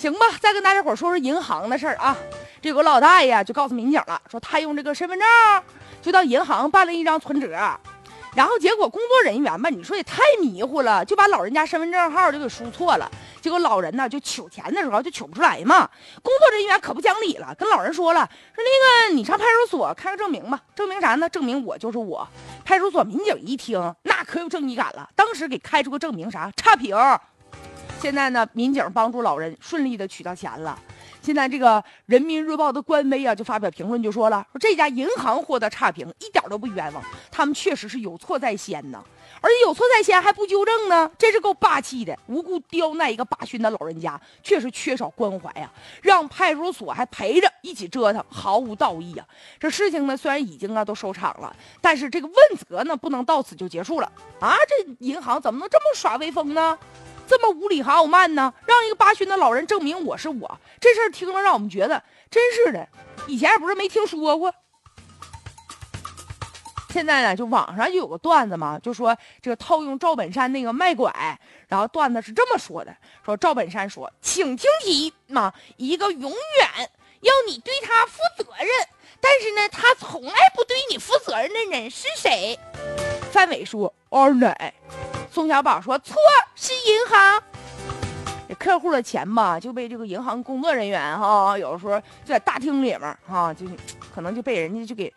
行吧，再跟大家伙说说银行的事儿啊。这个老大爷就告诉民警了，说他用这个身份证就到银行办了一张存折，然后结果工作人员吧，你说也太迷糊了，就把老人家身份证号就给输错了。结果老人呢就取钱的时候就取不出来嘛，工作人员可不讲理了，跟老人说了，说那个你上派出所开个证明吧，证明啥呢？证明我就是我。派出所民警一听，那可有正义感了，当时给开出个证明啥？差评。现在呢，民警帮助老人顺利的取到钱了。现在这个人民日报的官微啊，就发表评论就说了，说这家银行获得差评一点都不冤枉，他们确实是有错在先呢，而且有错在先还不纠正呢，真是够霸气的，无故刁难一个八旬的老人家，确实缺少关怀呀，让派出所还陪着一起折腾，毫无道义呀。这事情呢，虽然已经啊都收场了，但是这个问责呢，不能到此就结束了啊！这银行怎么能这么耍威风呢？这么无理还傲慢呢？让一个八旬的老人证明我是我，这事儿听了让我们觉得真是的，以前也不是没听说过。现在呢，就网上就有个段子嘛，就说这个套用赵本山那个卖拐，然后段子是这么说的：说赵本山说，请听题嘛，一个永远要你对他负责任，但是呢，他从来不对你负责任的人是谁？范伟说，二奶。宋小宝说：“错，是银行。客户的钱吧，就被这个银行工作人员哈，有的时候就在大厅里面哈，就可能就被人家就给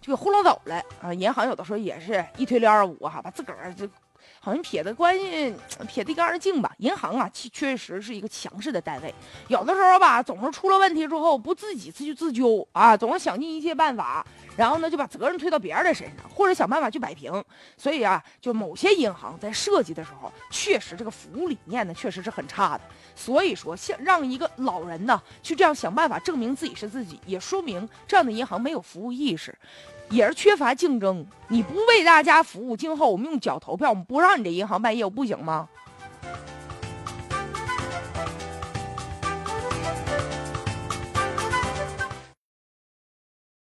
就给糊弄走了啊。银行有的时候也是一推六二五哈，把自个儿就。”好像撇的关系，撇一干二净吧。银行啊，确确实是一个强势的单位，有的时候吧，总是出了问题之后不自己去自救啊，总是想尽一切办法，然后呢就把责任推到别人的身上，或者想办法去摆平。所以啊，就某些银行在设计的时候，确实这个服务理念呢，确实是很差的。所以说，像让一个老人呢去这样想办法证明自己是自己，也说明这样的银行没有服务意识。也是缺乏竞争，你不为大家服务，今后我们用脚投票，我们不让你这银行办业务不行吗？